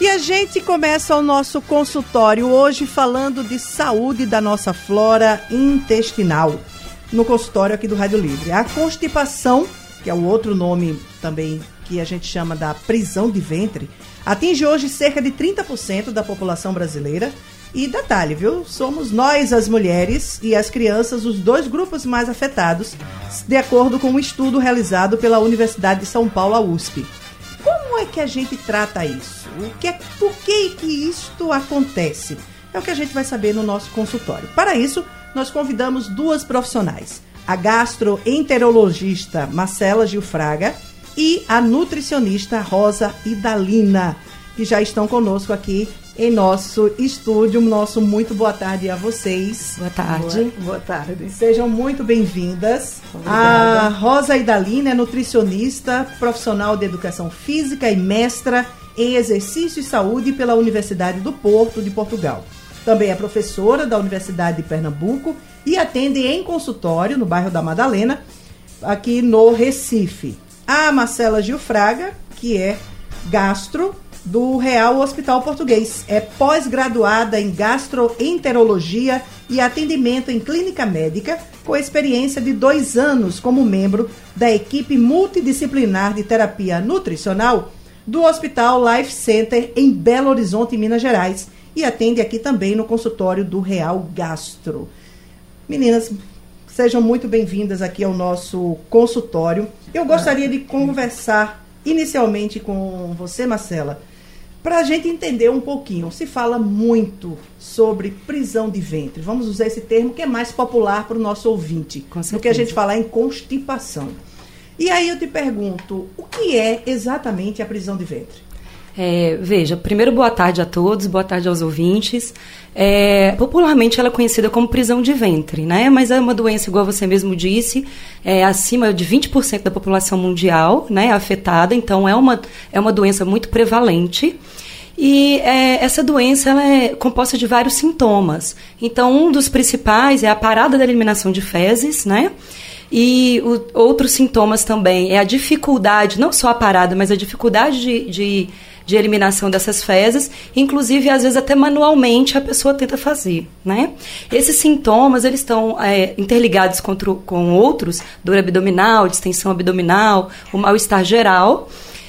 e a gente começa o nosso consultório hoje falando de saúde da nossa flora intestinal. No consultório aqui do Rádio Livre. A constipação, que é o outro nome também que a gente chama da prisão de ventre, atinge hoje cerca de 30% da população brasileira. E detalhe, viu? Somos nós, as mulheres e as crianças, os dois grupos mais afetados, de acordo com um estudo realizado pela Universidade de São Paulo, a USP. Como é que a gente trata isso? O que é, por que, que isto acontece? É o que a gente vai saber no nosso consultório. Para isso, nós convidamos duas profissionais: a gastroenterologista Marcela Gilfraga e a nutricionista Rosa Idalina, que já estão conosco aqui em nosso estúdio. Nosso muito boa tarde a vocês. Boa tarde. Boa, boa tarde. Sejam muito bem-vindas. A Rosa Idalina é nutricionista, profissional de educação física e mestra em exercício e saúde pela Universidade do Porto de Portugal. Também é professora da Universidade de Pernambuco e atende em consultório no bairro da Madalena, aqui no Recife. A Marcela Gilfraga, que é gastro do Real Hospital Português. É pós-graduada em gastroenterologia e atendimento em clínica médica, com experiência de dois anos como membro da equipe multidisciplinar de terapia nutricional do Hospital Life Center em Belo Horizonte, Minas Gerais, e atende aqui também no consultório do Real Gastro. Meninas, sejam muito bem-vindas aqui ao nosso consultório. Eu gostaria de conversar inicialmente com você, Marcela, para a gente entender um pouquinho, se fala muito sobre prisão de ventre. Vamos usar esse termo que é mais popular para o nosso ouvinte do que a gente falar em constipação. E aí eu te pergunto, o que é exatamente a prisão de ventre? É, veja, primeiro boa tarde a todos, boa tarde aos ouvintes. É, popularmente ela é conhecida como prisão de ventre, né? Mas é uma doença, igual você mesmo disse, é acima de 20% da população mundial, né, afetada. Então é uma, é uma doença muito prevalente. E é, essa doença ela é composta de vários sintomas. Então, um dos principais é a parada da eliminação de fezes, né? E o, outros sintomas também é a dificuldade, não só a parada, mas a dificuldade de, de, de, eliminação dessas fezes, inclusive às vezes até manualmente a pessoa tenta fazer, né? Esses sintomas eles estão é, interligados com, com outros, dor abdominal, distensão abdominal, o mal-estar geral.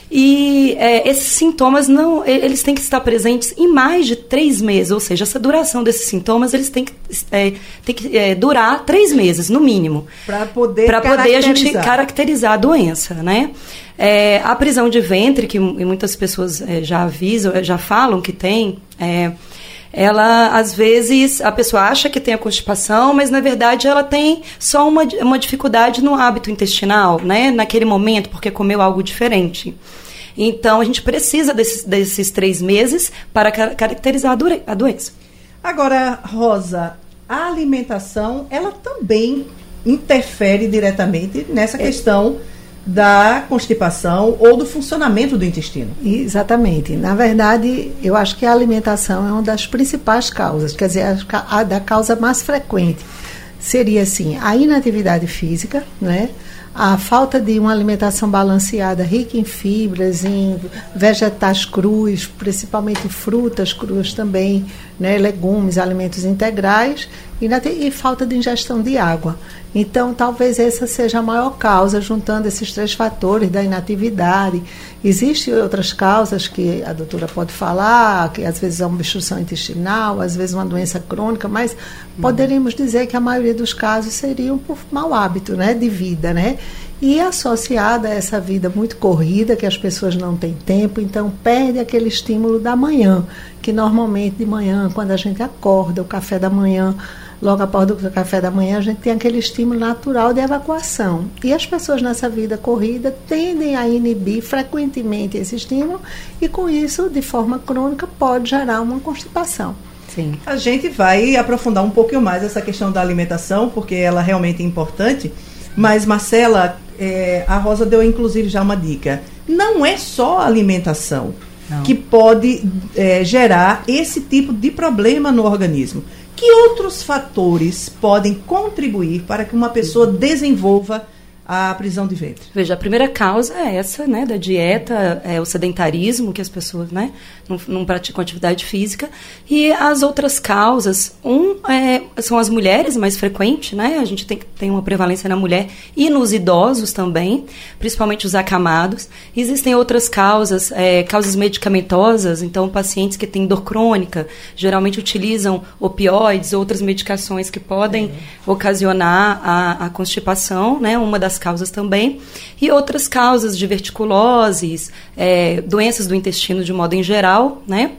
E é, esses sintomas não, eles têm que estar presentes em mais de três meses, ou seja, essa duração desses sintomas eles têm que, é, têm que é, durar três meses no mínimo, para poder para poder a gente caracterizar a doença, né? É, a prisão de ventre que muitas pessoas é, já avisam, já falam que tem é, ela às vezes a pessoa acha que tem a constipação, mas na verdade ela tem só uma, uma dificuldade no hábito intestinal, né? Naquele momento, porque comeu algo diferente. Então a gente precisa desses, desses três meses para caracterizar a, a doença. Agora, Rosa, a alimentação ela também interfere diretamente nessa é. questão da constipação ou do funcionamento do intestino. Exatamente. Na verdade, eu acho que a alimentação é uma das principais causas, quer dizer, a, a da causa mais frequente seria assim, a inatividade física, né? a falta de uma alimentação balanceada, rica em fibras, em vegetais crus, principalmente frutas cruas também, né, legumes, alimentos integrais, e, e falta de ingestão de água. Então, talvez essa seja a maior causa, juntando esses três fatores da inatividade. Existem outras causas que a doutora pode falar, que às vezes é uma obstrução intestinal, às vezes uma doença crônica, mas poderíamos dizer que a maioria dos casos seriam por mau hábito né, de vida, né? E associada a essa vida muito corrida, que as pessoas não têm tempo, então perde aquele estímulo da manhã, que normalmente de manhã, quando a gente acorda, o café da manhã, logo após o café da manhã, a gente tem aquele estímulo natural de evacuação. E as pessoas nessa vida corrida tendem a inibir frequentemente esse estímulo e com isso, de forma crônica, pode gerar uma constipação. Sim. A gente vai aprofundar um pouquinho mais essa questão da alimentação, porque ela realmente é importante. Mas, Marcela, é, a Rosa deu inclusive já uma dica. Não é só a alimentação Não. que pode é, gerar esse tipo de problema no organismo. Que outros fatores podem contribuir para que uma pessoa desenvolva a prisão de ventre? Veja, a primeira causa é essa, né, da dieta, é o sedentarismo, que as pessoas, né, não, não praticam atividade física. E as outras causas, um, é, são as mulheres, mais frequente, né, a gente tem, tem uma prevalência na mulher e nos idosos também, principalmente os acamados. Existem outras causas, é, causas medicamentosas, então pacientes que têm dor crônica, geralmente utilizam opioides, outras medicações que podem ocasionar a, a constipação, né, uma das das causas também, e outras causas de verticuloses, é, doenças do intestino de modo em geral, né?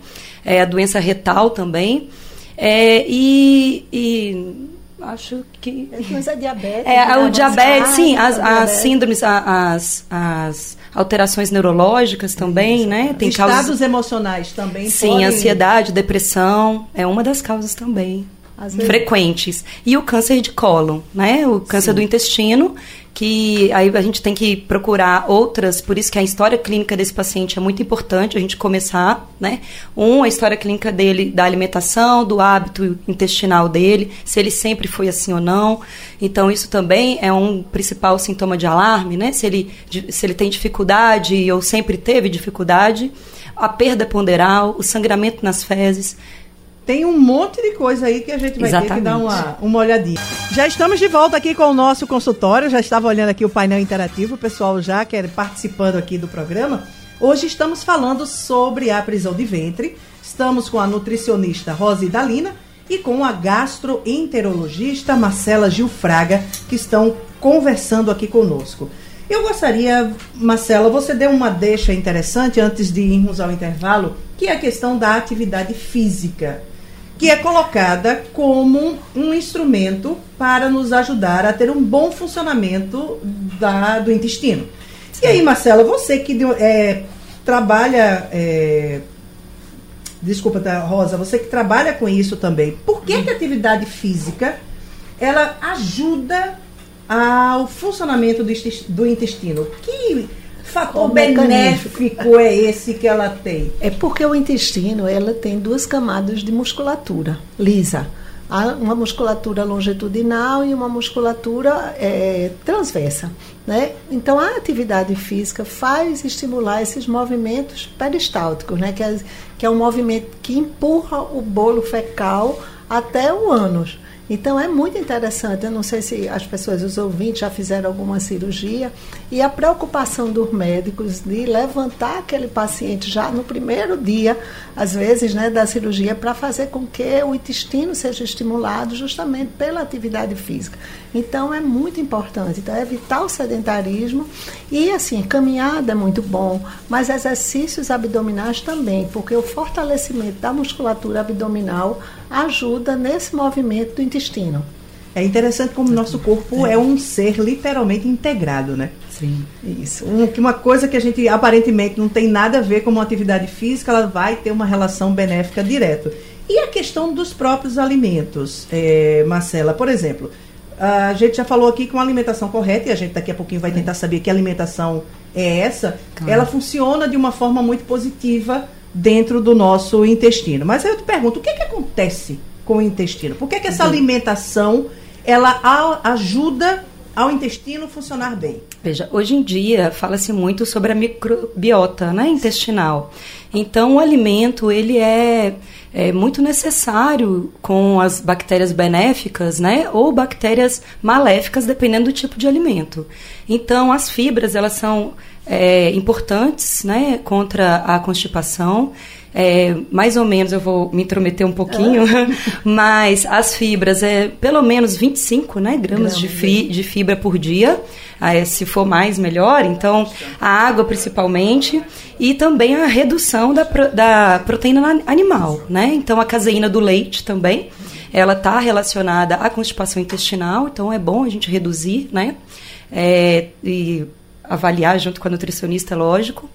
É, a doença retal também. É, e, e acho que. Coisa diabetes. É, né? o diabetes, sim, as, as síndromes, as, as alterações neurológicas também, Isso. né? Tem Estados causas... emocionais também. Sim, podem... ansiedade, depressão, é uma das causas também. Frequentes. E o câncer de cólon, né? O câncer sim. do intestino, que aí a gente tem que procurar outras, por isso que a história clínica desse paciente é muito importante a gente começar, né? Um, a história clínica dele da alimentação, do hábito intestinal dele, se ele sempre foi assim ou não. Então isso também é um principal sintoma de alarme, né? Se ele, se ele tem dificuldade ou sempre teve dificuldade, a perda ponderal, o sangramento nas fezes, tem um monte de coisa aí que a gente vai Exatamente. ter que dar uma, uma olhadinha. Já estamos de volta aqui com o nosso consultório. Já estava olhando aqui o painel interativo, o pessoal já quer participando aqui do programa. Hoje estamos falando sobre a prisão de ventre. Estamos com a nutricionista Rosi Dalina e com a gastroenterologista Marcela Gilfraga, que estão conversando aqui conosco. Eu gostaria, Marcela, você deu uma deixa interessante antes de irmos ao intervalo, que é a questão da atividade física que é colocada como um instrumento para nos ajudar a ter um bom funcionamento da, do intestino. E aí, Marcela, você que é, trabalha. É, desculpa, tá, Rosa, você que trabalha com isso também, por que, que a atividade física ela ajuda ao funcionamento do, intestino? Que fator benéfico é esse que ela tem? É porque o intestino ela tem duas camadas de musculatura lisa. Há uma musculatura longitudinal e uma musculatura é, transversa. Né? Então, a atividade física faz estimular esses movimentos peristálticos, né? que, é, que é um movimento que empurra o bolo fecal até o ânus. Então é muito interessante. Eu não sei se as pessoas, os ouvintes, já fizeram alguma cirurgia e a preocupação dos médicos de levantar aquele paciente já no primeiro dia, às vezes, né, da cirurgia, para fazer com que o intestino seja estimulado justamente pela atividade física. Então é muito importante. Então, é evitar o sedentarismo e assim, caminhada é muito bom, mas exercícios abdominais também, porque o fortalecimento da musculatura abdominal ajuda nesse movimento do intestino. É interessante como o nosso corpo é. é um ser literalmente integrado, né? Sim. Isso. Um, uma coisa que a gente aparentemente não tem nada a ver com uma atividade física, ela vai ter uma relação benéfica direto. E a questão dos próprios alimentos, é, Marcela, por exemplo, a gente já falou aqui que uma alimentação correta, e a gente daqui a pouquinho vai tentar saber que alimentação é essa, claro. ela funciona de uma forma muito positiva dentro do nosso intestino. Mas eu te pergunto, o que, é que acontece com o intestino? Por que, é que essa alimentação ela ajuda ao intestino funcionar bem? Veja, hoje em dia fala-se muito sobre a microbiota né, intestinal. Então, o alimento ele é, é, muito necessário com as bactérias benéficas, né, ou bactérias maléficas, dependendo do tipo de alimento. Então, as fibras elas são é, importantes, né, contra a constipação. É, mais ou menos, eu vou me intrometer um pouquinho, ah. mas as fibras é pelo menos 25 né, gramas de, de fibra por dia. Aí, se for mais, melhor. Então, a água principalmente. E também a redução da, da proteína animal. Né? Então, a caseína do leite também. Ela está relacionada à constipação intestinal, então é bom a gente reduzir, né? É, e avaliar junto com a nutricionista, lógico.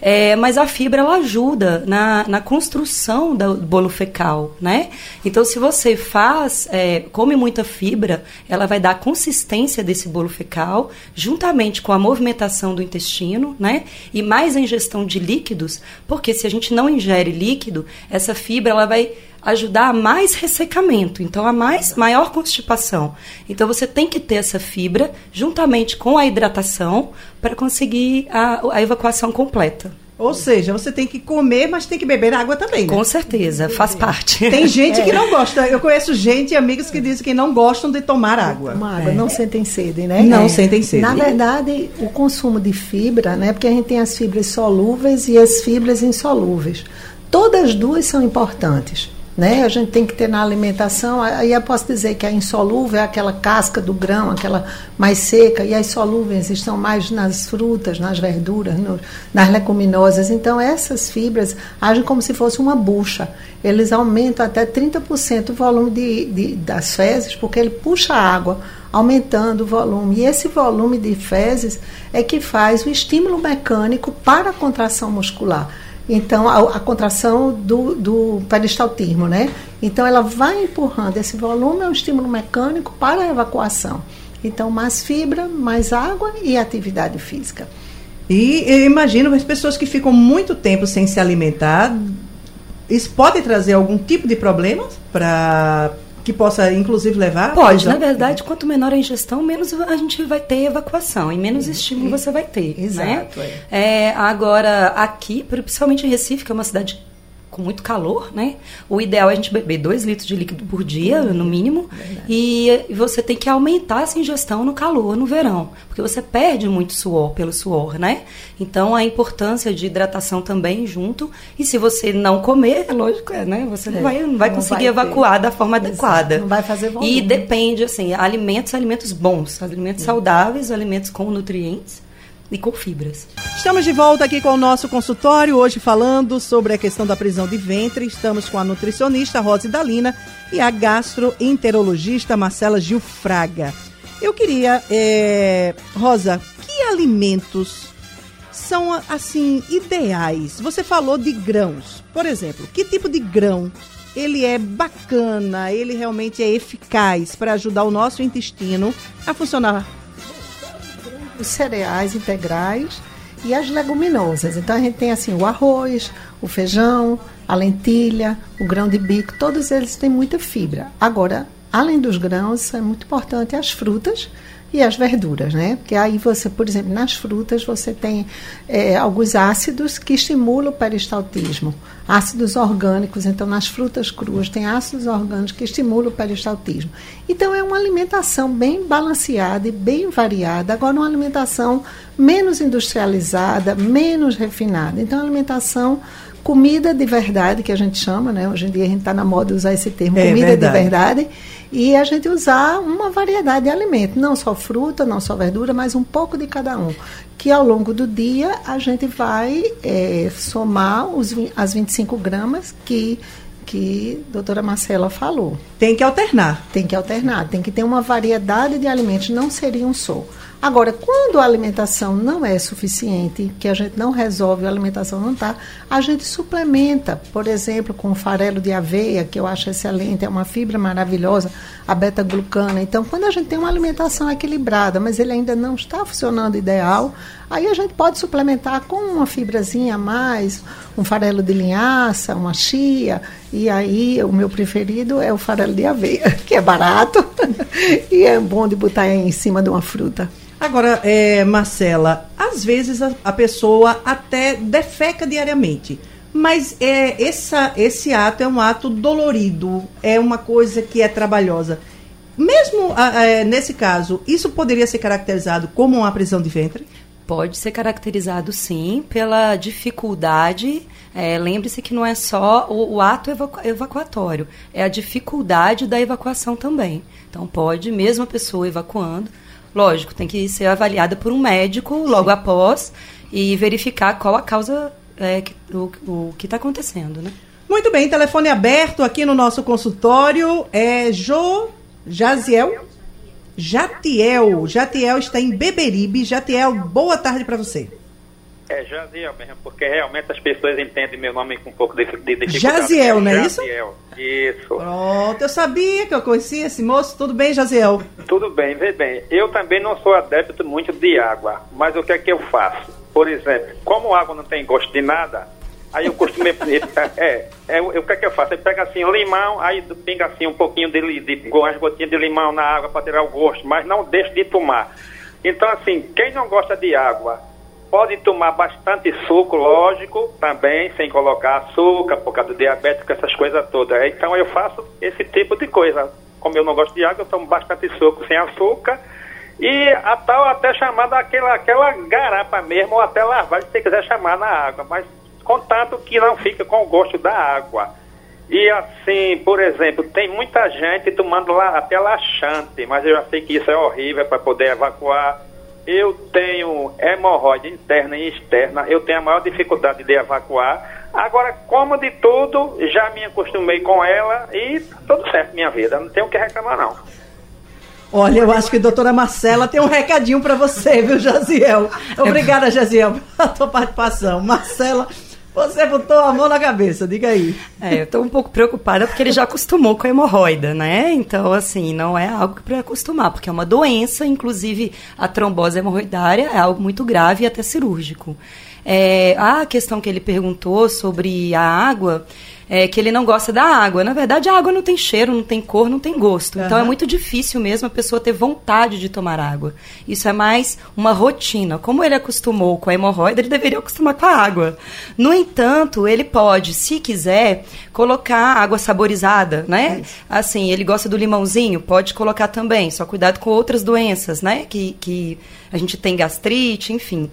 É, mas a fibra ela ajuda na, na construção do bolo fecal, né? Então, se você faz, é, come muita fibra, ela vai dar a consistência desse bolo fecal, juntamente com a movimentação do intestino, né? E mais a ingestão de líquidos, porque se a gente não ingere líquido, essa fibra ela vai ajudar a mais ressecamento, então a mais maior constipação. Então você tem que ter essa fibra juntamente com a hidratação para conseguir a, a evacuação completa. Ou seja, você tem que comer, mas tem que beber água também. Né? Com certeza, faz parte. Tem gente é. que não gosta. Eu conheço gente e amigos que dizem que não gostam de tomar água. Tomar água, é. não sentem sede, né? Não é. sentem sede. Na verdade, o consumo de fibra, né? Porque a gente tem as fibras solúveis e as fibras insolúveis. Todas duas são importantes né? A gente tem que ter na alimentação, aí eu posso dizer que a insolúvel é aquela casca do grão, aquela mais seca, e as solúveis estão mais nas frutas, nas verduras, no, nas leguminosas. Então, essas fibras agem como se fosse uma bucha. Eles aumentam até 30% o volume de, de, das fezes, porque ele puxa a água, aumentando o volume. E esse volume de fezes é que faz o estímulo mecânico para a contração muscular. Então, a, a contração do, do peristaltismo, né? Então, ela vai empurrando. Esse volume é um estímulo mecânico para a evacuação. Então, mais fibra, mais água e atividade física. E eu imagino as pessoas que ficam muito tempo sem se alimentar, isso pode trazer algum tipo de problema para que possa, inclusive, levar? Pode, na verdade, quanto menor a ingestão, menos a gente vai ter evacuação e menos estímulo você vai ter. Né? Exato. Né? É. É, agora, aqui, principalmente em Recife, que é uma cidade com muito calor, né? O ideal é a gente beber 2 litros de líquido por dia, no mínimo, e você tem que aumentar essa ingestão no calor, no verão, porque você perde muito suor pelo suor, né? Então a importância de hidratação também junto, e se você não comer, é lógico, é, né? Você não é, vai, não vai não conseguir vai evacuar ter. da forma Exato. adequada. Não vai fazer volume. E depende, assim, alimentos, alimentos bons, alimentos saudáveis, alimentos com nutrientes com fibras. Estamos de volta aqui com o nosso consultório, hoje falando sobre a questão da prisão de ventre. Estamos com a nutricionista Rose Dalina e a gastroenterologista Marcela Gilfraga. Eu queria, é, Rosa, que alimentos são assim ideais? Você falou de grãos, por exemplo. Que tipo de grão ele é bacana, ele realmente é eficaz para ajudar o nosso intestino a funcionar os cereais integrais e as leguminosas. Então a gente tem assim o arroz, o feijão, a lentilha, o grão de bico, todos eles têm muita fibra. Agora, além dos grãos, é muito importante as frutas e as verduras, né? Porque aí você, por exemplo, nas frutas você tem é, alguns ácidos que estimulam o peristaltismo, ácidos orgânicos. Então, nas frutas cruas tem ácidos orgânicos que estimulam o peristaltismo. Então, é uma alimentação bem balanceada e bem variada. Agora, uma alimentação menos industrializada, menos refinada. Então, a alimentação comida de verdade, que a gente chama, né? Hoje em dia a gente está na moda usar esse termo, é, comida verdade. de verdade, e a gente usar uma variedade de alimentos, não só fruta, não só verdura, mas um pouco de cada um. Que ao longo do dia a gente vai é, somar os, as 25 gramas que que a doutora Marcela falou. Tem que alternar. Tem que alternar, tem que ter uma variedade de alimentos, não seria um só. Agora, quando a alimentação não é suficiente, que a gente não resolve, a alimentação não está, a gente suplementa, por exemplo, com farelo de aveia, que eu acho excelente, é uma fibra maravilhosa, a beta-glucana. Então, quando a gente tem uma alimentação equilibrada, mas ele ainda não está funcionando ideal, aí a gente pode suplementar com uma fibrazinha a mais, um farelo de linhaça, uma chia, e aí o meu preferido é o farelo de aveia, que é barato e é bom de botar em cima de uma fruta. Agora, é, Marcela, às vezes a, a, pessoa até defeca diariamente, mas é, essa, esse ato é um ato dolorido, é uma coisa que é trabalhosa. Mesmo é, nesse caso, isso poderia ser caracterizado como uma prisão de ventre? Pode ser caracterizado sim pela dificuldade. É, Lembre-se que não é só o, o ato evacu evacuatório, é a dificuldade da evacuação também. Então, pode, mesmo a pessoa evacuando, Lógico, tem que ser avaliada por um médico logo Sim. após e verificar qual a causa é, que, o, o que está acontecendo, né? Muito bem, telefone aberto aqui no nosso consultório é Jo Jaziel. Jatiel. Jatiel está em Beberibe. Jatiel, boa tarde para você. É Jaziel mesmo, porque realmente as pessoas entendem meu nome com um pouco de, de dificuldade. Jaziel, não é isso? Jaziel, isso. Pronto, eu sabia que eu conhecia esse moço. Tudo bem, Jaziel? Tudo bem, vê bem. Eu também não sou adepto muito de água, mas o que é que eu faço? Por exemplo, como água não tem gosto de nada, aí eu costumo... é, é, o que é que eu faço? Eu pego assim o limão, aí pinga assim um pouquinho de, de, umas gotinhas de limão na água para tirar o gosto, mas não deixe de tomar. Então, assim, quem não gosta de água Pode tomar bastante suco, lógico, também, sem colocar açúcar, por causa do diabetes, essas coisas todas. Então eu faço esse tipo de coisa. Como eu não gosto de água, eu tomo bastante suco sem açúcar. E a tal até chamada aquela, aquela garapa mesmo, ou até lavar, se você quiser chamar na água. Mas contanto que não fica com o gosto da água. E assim, por exemplo, tem muita gente tomando lá, até laxante, mas eu já sei que isso é horrível para poder evacuar eu tenho hemorroide interna e externa, eu tenho a maior dificuldade de evacuar. Agora, como de tudo, já me acostumei com ela e tudo certo minha vida, não tenho o que reclamar não. Olha, eu acho que a doutora Marcela tem um recadinho para você, viu, Jaziel? Obrigada, Jaziel, pela tua participação. Marcela, você botou a mão na cabeça, diga aí. É, eu estou um pouco preocupada porque ele já acostumou com a hemorroida, né? Então, assim, não é algo para acostumar, porque é uma doença, inclusive a trombose hemorroidária é algo muito grave e até cirúrgico. É, a questão que ele perguntou sobre a água, é, que ele não gosta da água. Na verdade, a água não tem cheiro, não tem cor, não tem gosto. Uhum. Então é muito difícil mesmo a pessoa ter vontade de tomar água. Isso é mais uma rotina. Como ele acostumou com a hemorroida, ele deveria acostumar com a água. No entanto, ele pode, se quiser, colocar água saborizada, né? Assim, ele gosta do limãozinho, pode colocar também. Só cuidado com outras doenças, né? Que, que a gente tem gastrite, enfim.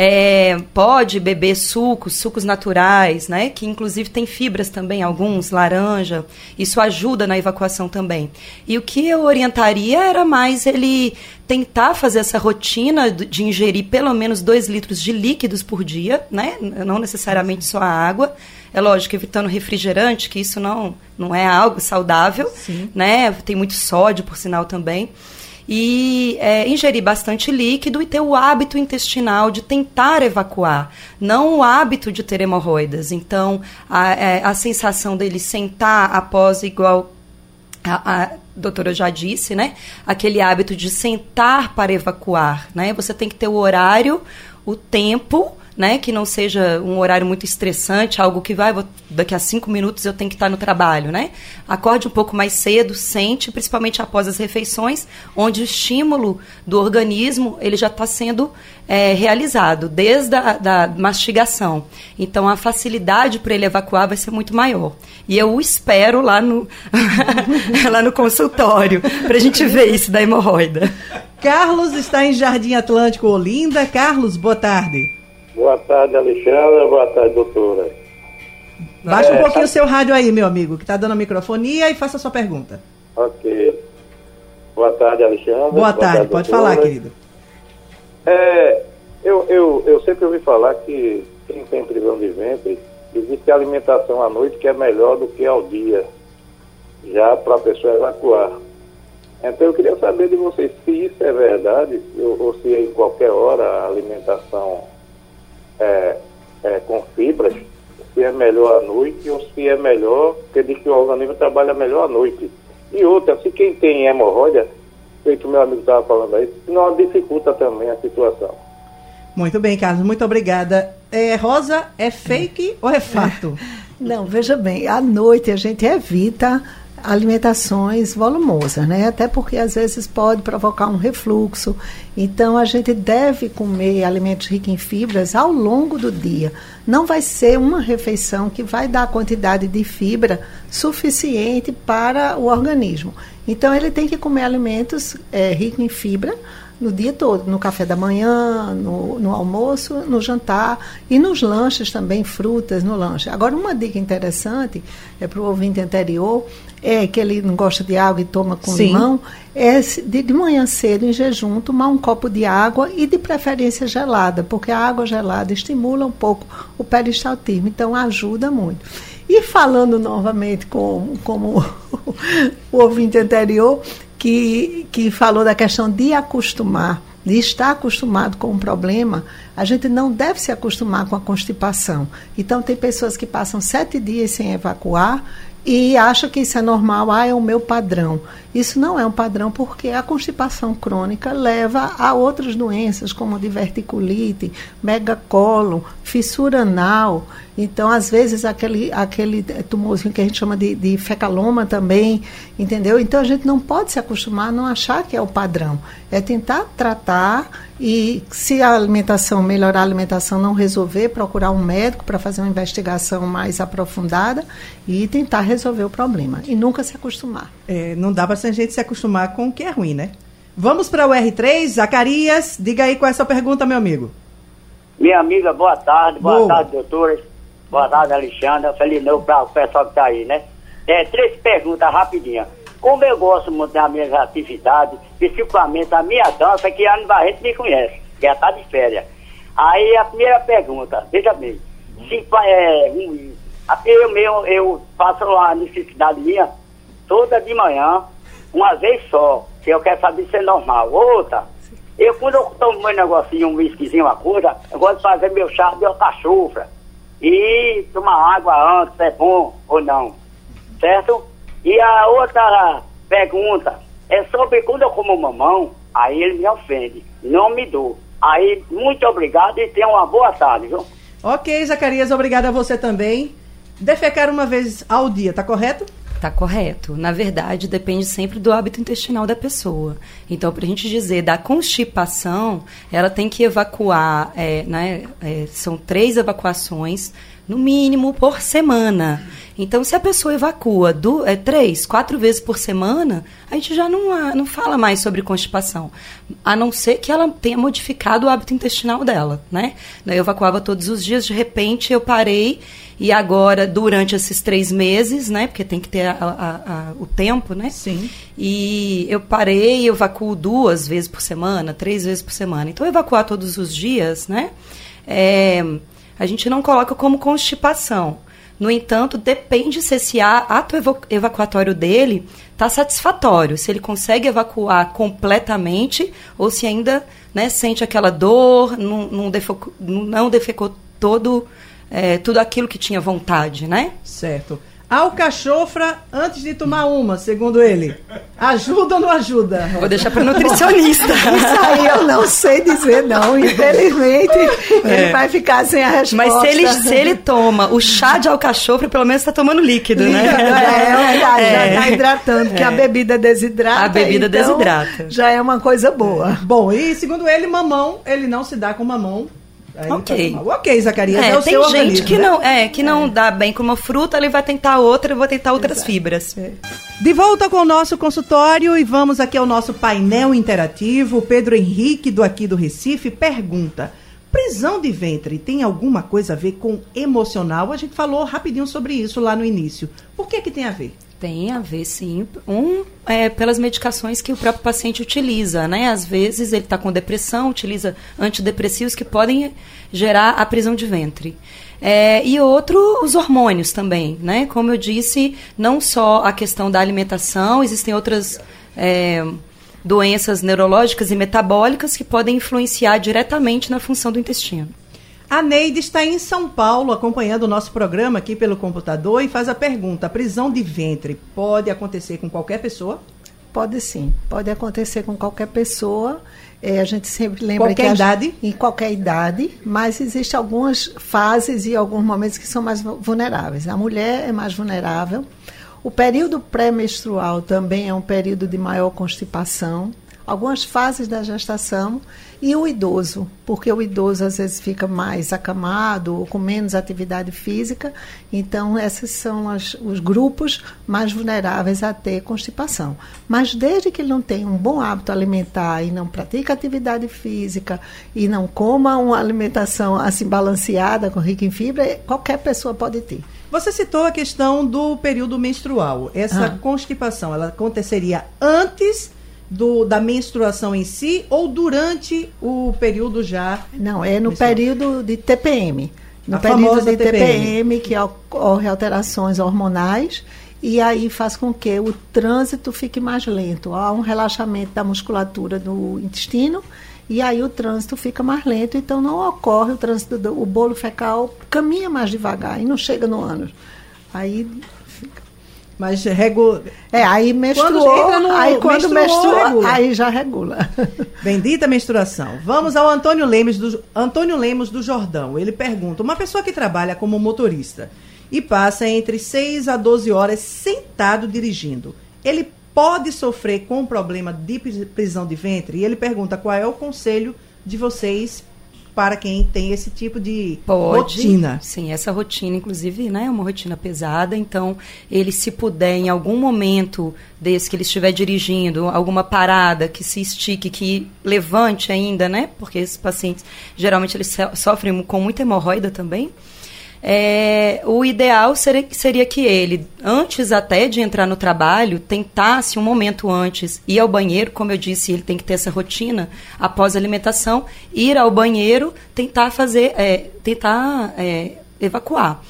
É, pode beber sucos, sucos naturais, né? Que inclusive tem fibras também, alguns, laranja. Isso ajuda na evacuação também. E o que eu orientaria era mais ele tentar fazer essa rotina de ingerir pelo menos 2 litros de líquidos por dia, né? Não necessariamente só a água. É lógico, evitando refrigerante, que isso não, não é algo saudável, Sim. né? Tem muito sódio, por sinal, também e é, ingerir bastante líquido e ter o hábito intestinal de tentar evacuar, não o hábito de ter hemorroidas. Então, a, é, a sensação dele sentar após igual a, a doutora já disse, né? Aquele hábito de sentar para evacuar, né? Você tem que ter o horário, o tempo né? Que não seja um horário muito estressante, algo que vai, daqui a cinco minutos eu tenho que estar no trabalho, né? Acorde um pouco mais cedo, sente, principalmente após as refeições, onde o estímulo do organismo ele já está sendo é, realizado, desde a da mastigação. Então a facilidade para ele evacuar vai ser muito maior. E eu o espero lá no, lá no consultório, para a gente ver isso da hemorroida. Carlos está em Jardim Atlântico, Olinda. Carlos, boa tarde. Boa tarde, Alexandra. Boa tarde, doutora. Baixa é, um pouquinho o seu rádio aí, meu amigo, que está dando a microfonia e faça a sua pergunta. Ok. Boa tarde, Alexandra. Boa, Boa tarde, tarde pode falar, querido. É, eu, eu, eu sempre ouvi falar que quem tem prisão de ventre, existe alimentação à noite que é melhor do que ao dia, já para a pessoa evacuar. Então eu queria saber de vocês se isso é verdade, ou, ou se em qualquer hora a alimentação é, é, com fibras, se é melhor à noite ou se é melhor, porque diz que o organismo trabalha melhor à noite. E outra, se quem tem hemorroida, feito o meu amigo estava falando aí, não dificulta também a situação. Muito bem, Carlos, muito obrigada. É, Rosa, é fake ou é fato? Não, veja bem, à noite a gente evita alimentações volumosas, né? Até porque às vezes pode provocar um refluxo. Então a gente deve comer alimentos ricos em fibras ao longo do dia. Não vai ser uma refeição que vai dar a quantidade de fibra suficiente para o organismo. Então ele tem que comer alimentos é, ricos em fibra no dia todo, no café da manhã, no, no, almoço, no jantar e nos lanches também, frutas no lanche. Agora, uma dica interessante é para o ouvinte anterior, é que ele não gosta de água e toma com Sim. limão, é de, de manhã cedo, em jejum, tomar um copo de água e de preferência gelada, porque a água gelada estimula um pouco o peristaltismo, então ajuda muito. E falando novamente com, como o ouvinte anterior, que, que falou da questão de acostumar, de estar acostumado com um problema, a gente não deve se acostumar com a constipação. Então, tem pessoas que passam sete dias sem evacuar e acham que isso é normal, ah, é o meu padrão. Isso não é um padrão porque a constipação crônica leva a outras doenças, como diverticulite, megacólon, fissura anal. Então, às vezes, aquele, aquele tumorzinho que a gente chama de, de fecaloma também, entendeu? Então, a gente não pode se acostumar a não achar que é o padrão. É tentar tratar e, se a alimentação, melhorar a alimentação, não resolver, procurar um médico para fazer uma investigação mais aprofundada e tentar resolver o problema. E nunca se acostumar. É, não dá para a gente se acostumar com o que é ruim, né? Vamos para o R3. Zacarias, diga aí qual é a sua pergunta, meu amigo. Minha amiga, boa tarde. Boa, boa. tarde, doutora. Boa tarde, Alexandre. Feliz novo para o pessoal que está aí, né? É, três perguntas rapidinhas. Como eu gosto muito das minhas atividades, principalmente a minha dança, que a Ana Barreto me conhece, que já está de férias. Aí a primeira pergunta, veja bem, se, é, eu mesmo eu faço uma necessidade minha toda de manhã, uma vez só, que eu quero saber se é normal. Outra, eu quando eu tomo meu negocinho, um whiskyzinho, uma coisa, eu gosto de fazer meu chá de alcachofra. E tomar água antes, é bom ou não. Certo? E a outra pergunta é sobre quando eu como mamão, aí ele me ofende. Não me dou. Aí, muito obrigado e tenha uma boa tarde, viu? Ok, Zacarias, obrigado a você também. Defecar uma vez ao dia, tá correto? Tá correto. Na verdade, depende sempre do hábito intestinal da pessoa. Então, para a gente dizer da constipação, ela tem que evacuar, é, né, é, são três evacuações, no mínimo, por semana. Então, se a pessoa evacua do, é, três, quatro vezes por semana, a gente já não, não fala mais sobre constipação. A não ser que ela tenha modificado o hábito intestinal dela, né? Eu evacuava todos os dias, de repente eu parei e agora, durante esses três meses, né? Porque tem que ter a, a, a, o tempo, né? Sim. E eu parei, eu evacuo duas vezes por semana, três vezes por semana. Então, evacuar todos os dias, né? É, a gente não coloca como constipação. No entanto, depende se esse ato evacuatório dele está satisfatório, se ele consegue evacuar completamente ou se ainda né, sente aquela dor, não, não, defecou, não defecou todo é, tudo aquilo que tinha vontade, né? Certo. Alcachofra antes de tomar uma, segundo ele. Ajuda ou não ajuda? Vou deixar para nutricionista. Isso aí eu não sei dizer, não. Infelizmente, é. ele vai ficar sem a resposta. Mas se ele, se ele toma o chá de alcachofra, pelo menos está tomando líquido, né? É, é verdade, é. já está hidratando, porque a é. bebida desidrata. A bebida então, desidrata. Já é uma coisa boa. Bom, e segundo ele, mamão, ele não se dá com mamão Aí ok. Tá ok, Zacarias. É, é tem gente que, né? não, é, que não é. dá bem com uma fruta, ele vai tentar outra, eu vou tentar outras Exato. fibras. É. De volta com o nosso consultório e vamos aqui ao nosso painel interativo. O Pedro Henrique, do aqui do Recife, pergunta: prisão de ventre tem alguma coisa a ver com emocional? A gente falou rapidinho sobre isso lá no início. Por que, que tem a ver? Tem a ver, sim. Um, é, pelas medicações que o próprio paciente utiliza, né? Às vezes ele está com depressão, utiliza antidepressivos que podem gerar a prisão de ventre. É, e outro, os hormônios também, né? Como eu disse, não só a questão da alimentação, existem outras é, doenças neurológicas e metabólicas que podem influenciar diretamente na função do intestino. A Neide está em São Paulo acompanhando o nosso programa aqui pelo computador e faz a pergunta: a prisão de ventre pode acontecer com qualquer pessoa? Pode sim, pode acontecer com qualquer pessoa. É, a gente sempre lembra qualquer que idade? em qualquer idade, mas existem algumas fases e alguns momentos que são mais vulneráveis. A mulher é mais vulnerável. O período pré-menstrual também é um período de maior constipação. Algumas fases da gestação e o idoso, porque o idoso às vezes fica mais acamado ou com menos atividade física, então esses são as, os grupos mais vulneráveis a ter constipação. Mas desde que ele não tenha um bom hábito alimentar e não pratique atividade física e não coma uma alimentação assim balanceada, com rica em fibra, qualquer pessoa pode ter. Você citou a questão do período menstrual. Essa ah. constipação, ela aconteceria antes do, da menstruação em si ou durante o período já? Não, é no período de TPM. No a período de TPM, TPM, que ocorre alterações hormonais e aí faz com que o trânsito fique mais lento. Há um relaxamento da musculatura do intestino e aí o trânsito fica mais lento, então não ocorre o trânsito, do, o bolo fecal caminha mais devagar e não chega no ânus. Aí. Mas regula. É, aí menstruou, quando no, aí quando menstruou, aí já regula. Bendita menstruação. Vamos ao Antônio Lemos do Antônio Lemos do Jordão. Ele pergunta: uma pessoa que trabalha como motorista e passa entre 6 a 12 horas sentado dirigindo. Ele pode sofrer com um problema de prisão de ventre? E ele pergunta qual é o conselho de vocês para quem tem esse tipo de Pode, rotina. Sim, essa rotina, inclusive, né, é uma rotina pesada. Então, ele, se puder, em algum momento desse que ele estiver dirigindo, alguma parada que se estique, que levante ainda, né? Porque esses pacientes, geralmente, eles sofrem com muita hemorroida também é, o ideal seria, seria que ele, antes até de entrar no trabalho, tentasse um momento antes ir ao banheiro, como eu disse, ele tem que ter essa rotina após a alimentação, ir ao banheiro, tentar fazer, é, tentar é, evacuar.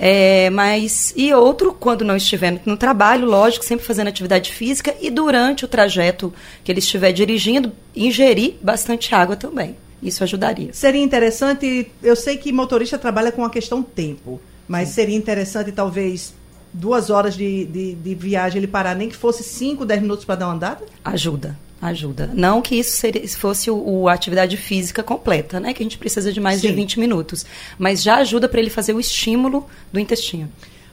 É, mas e outro quando não estiver no trabalho, lógico, sempre fazendo atividade física e durante o trajeto que ele estiver dirigindo, ingerir bastante água também. Isso ajudaria. Seria interessante, eu sei que motorista trabalha com a questão tempo, mas Sim. seria interessante talvez duas horas de, de, de, viagem ele parar, nem que fosse 5, 10 minutos para dar uma andada? Ajuda, ajuda. Não que isso seria, fosse o, o, atividade física completa, né? Que a gente precisa de mais Sim. de 20 minutos. Mas já ajuda para ele fazer o estímulo do intestino.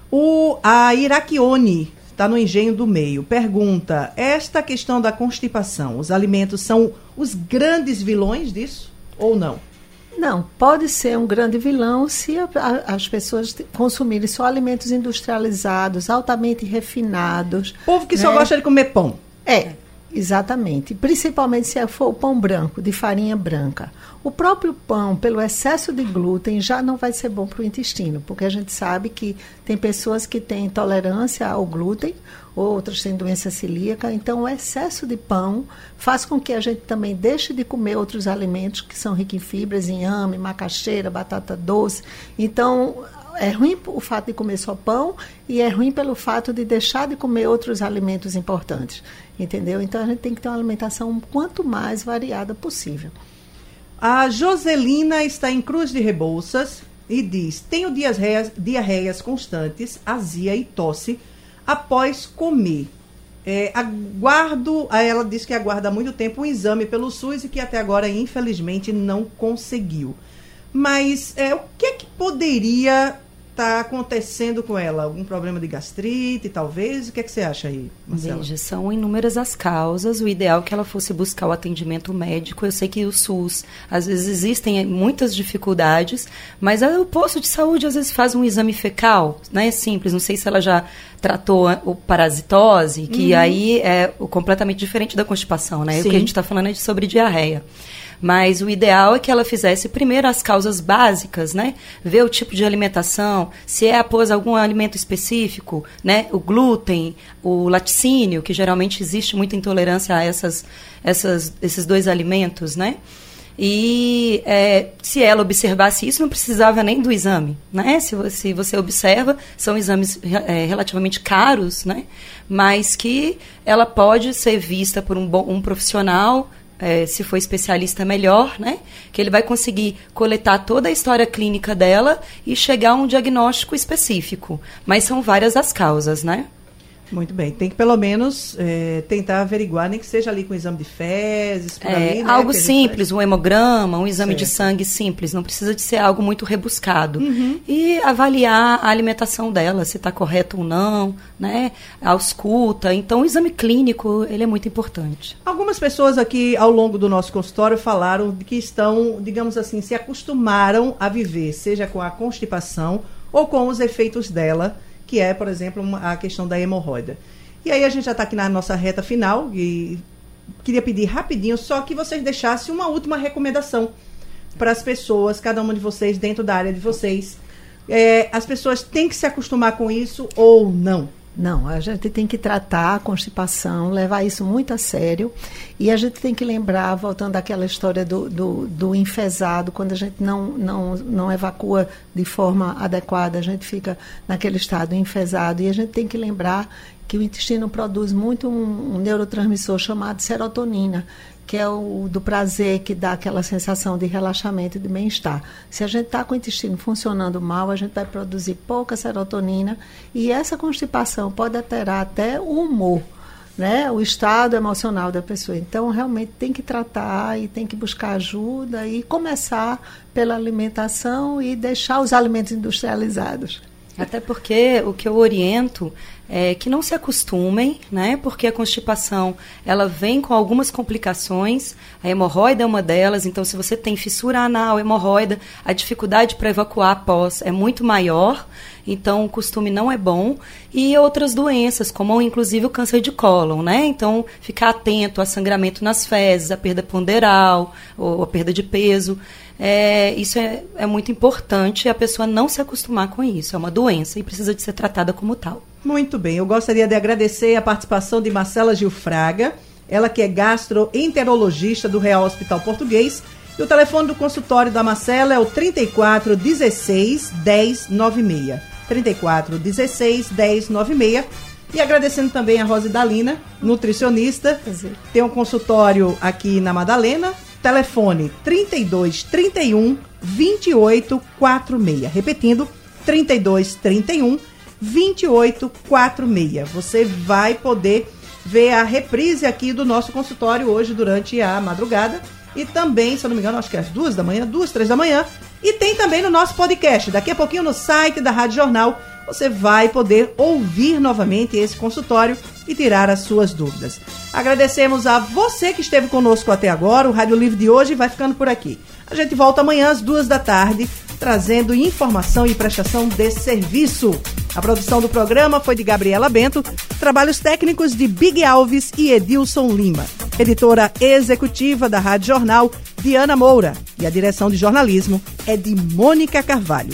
O, a Iraquione está no engenho do meio. Pergunta: esta questão da constipação, os alimentos são os grandes vilões disso? Ou não? Não, pode ser um grande vilão se a, a, as pessoas consumirem só alimentos industrializados, altamente refinados. Povo que né? só gosta de comer pão. É, exatamente. Principalmente se for o pão branco, de farinha branca. O próprio pão, pelo excesso de glúten, já não vai ser bom para o intestino, porque a gente sabe que tem pessoas que têm intolerância ao glúten outras têm doença celíaca. Então, o excesso de pão faz com que a gente também deixe de comer outros alimentos que são ricos em fibras, inhame, macaxeira, batata doce. Então, é ruim o fato de comer só pão e é ruim pelo fato de deixar de comer outros alimentos importantes. Entendeu? Então, a gente tem que ter uma alimentação quanto mais variada possível. A Joselina está em Cruz de Rebouças e diz: Tenho diarreias, diarreias constantes, azia e tosse após comer. É, aguardo, ela disse que aguarda há muito tempo um exame pelo SUS e que até agora, infelizmente, não conseguiu. Mas é, o que é que poderia está acontecendo com ela? Algum problema de gastrite, talvez? O que, é que você acha aí, Marcela? Veja, são inúmeras as causas. O ideal é que ela fosse buscar o atendimento médico. Eu sei que o SUS, às vezes, existem muitas dificuldades, mas o posto de saúde, às vezes, faz um exame fecal, né? É simples. Não sei se ela já tratou o parasitose, que uhum. aí é completamente diferente da constipação, né? Sim. O que a gente está falando é sobre diarreia. Mas o ideal é que ela fizesse primeiro as causas básicas, né? Ver o tipo de alimentação, se é após algum alimento específico, né? O glúten, o laticínio, que geralmente existe muita intolerância a essas, essas, esses dois alimentos, né? E é, se ela observasse isso, não precisava nem do exame, né? Se, se você observa, são exames é, relativamente caros, né? Mas que ela pode ser vista por um, bom, um profissional é, se for especialista melhor, né? Que ele vai conseguir coletar toda a história clínica dela e chegar a um diagnóstico específico. Mas são várias as causas, né? Muito bem, tem que pelo menos é, tentar averiguar, nem que seja ali com um exame de fezes, por é, ali, né, Algo simples, um hemograma, um exame certo. de sangue simples, não precisa de ser algo muito rebuscado. Uhum. E avaliar a alimentação dela, se está correto ou não, né? A ausculta. Então, o exame clínico, ele é muito importante. Algumas pessoas aqui, ao longo do nosso consultório, falaram que estão, digamos assim, se acostumaram a viver, seja com a constipação ou com os efeitos dela, que é, por exemplo, uma, a questão da hemorroida. E aí a gente já está aqui na nossa reta final e queria pedir rapidinho só que vocês deixassem uma última recomendação para as pessoas, cada uma de vocês, dentro da área de vocês. É, as pessoas têm que se acostumar com isso ou não? Não, a gente tem que tratar a constipação, levar isso muito a sério. E a gente tem que lembrar, voltando àquela história do, do, do enfesado, quando a gente não, não, não evacua de forma adequada, a gente fica naquele estado enfesado. E a gente tem que lembrar que o intestino produz muito um, um neurotransmissor chamado serotonina, que é o do prazer, que dá aquela sensação de relaxamento e de bem-estar. Se a gente está com o intestino funcionando mal, a gente vai produzir pouca serotonina e essa constipação pode alterar até o humor. Né, o estado emocional da pessoa. Então, realmente tem que tratar e tem que buscar ajuda e começar pela alimentação e deixar os alimentos industrializados. Até porque o que eu oriento é, que não se acostumem, né? Porque a constipação ela vem com algumas complicações. A hemorroida é uma delas. Então, se você tem fissura anal, hemorroida, a dificuldade para evacuar após é muito maior. Então, o costume não é bom. E outras doenças, como inclusive o câncer de cólon, né? Então, ficar atento a sangramento nas fezes, a perda ponderal, ou a perda de peso. É, isso é, é muito importante a pessoa não se acostumar com isso. É uma doença e precisa de ser tratada como tal. Muito bem, eu gostaria de agradecer a participação de Marcela Gilfraga, ela que é gastroenterologista do Real Hospital Português. E o telefone do consultório da Marcela é o 34 16 10 96. 34 16 10 96. E agradecendo também a Rosa Dalina, nutricionista. Tem um consultório aqui na Madalena. Telefone 32 31 28 46. Repetindo, 32 31 2846. Você vai poder ver a reprise aqui do nosso consultório hoje durante a madrugada. E também, se eu não me engano, acho que é às duas da manhã, duas, três da manhã. E tem também no nosso podcast. Daqui a pouquinho no site da Rádio Jornal você vai poder ouvir novamente esse consultório e tirar as suas dúvidas. Agradecemos a você que esteve conosco até agora. O Rádio Livre de hoje vai ficando por aqui. A gente volta amanhã às duas da tarde trazendo informação e prestação de serviço. A produção do programa foi de Gabriela Bento, trabalhos técnicos de Big Alves e Edilson Lima. Editora executiva da Rádio Jornal, Diana Moura. E a direção de jornalismo é de Mônica Carvalho.